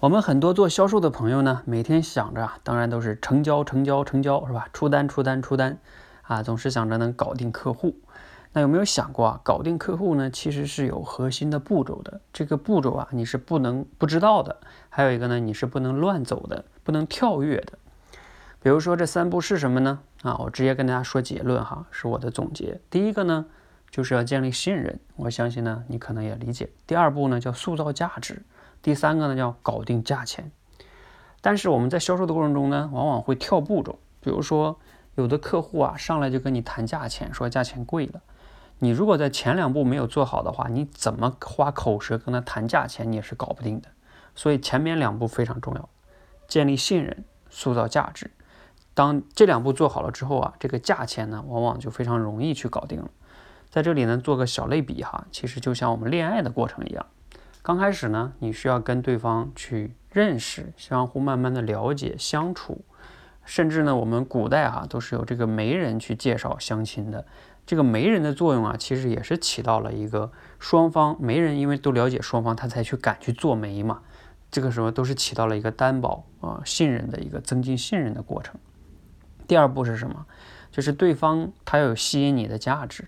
我们很多做销售的朋友呢，每天想着啊，当然都是成交、成交、成交，是吧？出单、出单、出单，啊，总是想着能搞定客户。那有没有想过啊，搞定客户呢，其实是有核心的步骤的。这个步骤啊，你是不能不知道的。还有一个呢，你是不能乱走的，不能跳跃的。比如说这三步是什么呢？啊，我直接跟大家说结论哈，是我的总结。第一个呢，就是要建立信任，我相信呢，你可能也理解。第二步呢，叫塑造价值。第三个呢叫搞定价钱，但是我们在销售的过程中呢，往往会跳步骤。比如说，有的客户啊上来就跟你谈价钱，说价钱贵了。你如果在前两步没有做好的话，你怎么花口舌跟他谈价钱，你也是搞不定的。所以前面两步非常重要，建立信任，塑造价值。当这两步做好了之后啊，这个价钱呢，往往就非常容易去搞定了。在这里呢，做个小类比哈，其实就像我们恋爱的过程一样。刚开始呢，你需要跟对方去认识，相互慢慢的了解相处，甚至呢，我们古代哈都是有这个媒人去介绍相亲的。这个媒人的作用啊，其实也是起到了一个双方媒人因为都了解双方，他才去敢去做媒嘛。这个时候都是起到了一个担保啊信任的一个增进信任的过程。第二步是什么？就是对方他要有吸引你的价值。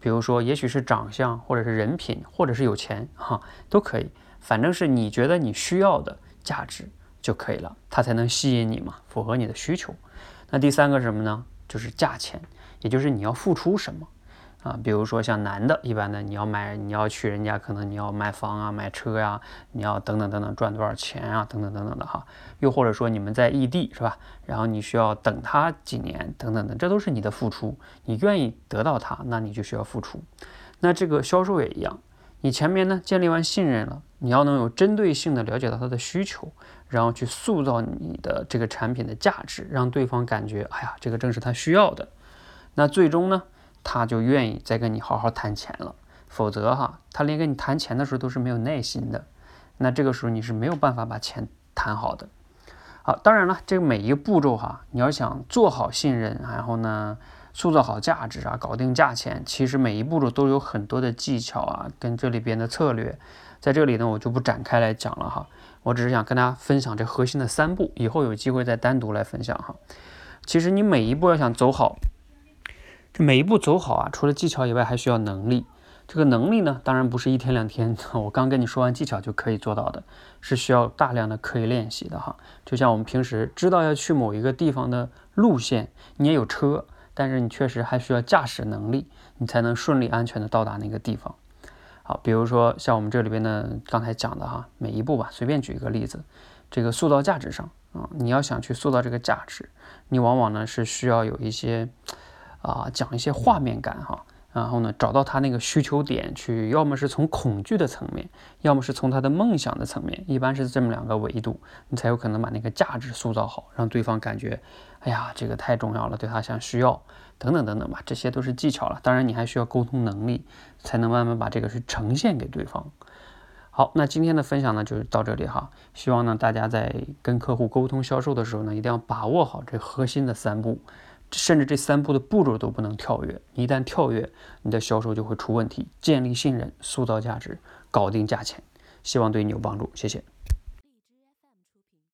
比如说，也许是长相，或者是人品，或者是有钱，哈，都可以。反正是你觉得你需要的价值就可以了，它才能吸引你嘛，符合你的需求。那第三个是什么呢？就是价钱，也就是你要付出什么。啊，比如说像男的，一般的你要买，你要去人家，可能你要买房啊、买车呀，你要等等等等赚多少钱啊，等等等等的哈。又或者说你们在异地是吧？然后你需要等他几年，等等等，这都是你的付出。你愿意得到他，那你就需要付出。那这个销售也一样，你前面呢建立完信任了，你要能有针对性的了解到他的需求，然后去塑造你的这个产品的价值，让对方感觉，哎呀，这个正是他需要的。那最终呢？他就愿意再跟你好好谈钱了，否则哈，他连跟你谈钱的时候都是没有耐心的，那这个时候你是没有办法把钱谈好的。好，当然了，这个每一个步骤哈，你要想做好信任，然后呢，塑造好价值啊，搞定价钱，其实每一步骤都有很多的技巧啊，跟这里边的策略，在这里呢，我就不展开来讲了哈，我只是想跟大家分享这核心的三步，以后有机会再单独来分享哈。其实你每一步要想走好。这每一步走好啊，除了技巧以外，还需要能力。这个能力呢，当然不是一天两天，我刚跟你说完技巧就可以做到的，是需要大量的刻意练习的哈。就像我们平时知道要去某一个地方的路线，你也有车，但是你确实还需要驾驶能力，你才能顺利安全的到达那个地方。好，比如说像我们这里边的刚才讲的哈，每一步吧，随便举一个例子，这个塑造价值上啊，你要想去塑造这个价值，你往往呢是需要有一些。啊，讲一些画面感哈，然后呢，找到他那个需求点去，要么是从恐惧的层面，要么是从他的梦想的层面，一般是这么两个维度，你才有可能把那个价值塑造好，让对方感觉，哎呀，这个太重要了，对他像需要，等等等等吧，这些都是技巧了。当然，你还需要沟通能力，才能慢慢把这个去呈现给对方。好，那今天的分享呢，就是到这里哈。希望呢，大家在跟客户沟通销售的时候呢，一定要把握好这核心的三步。甚至这三步的步骤都不能跳跃，一旦跳跃，你的销售就会出问题。建立信任，塑造价值，搞定价钱，希望对你有帮助。谢谢。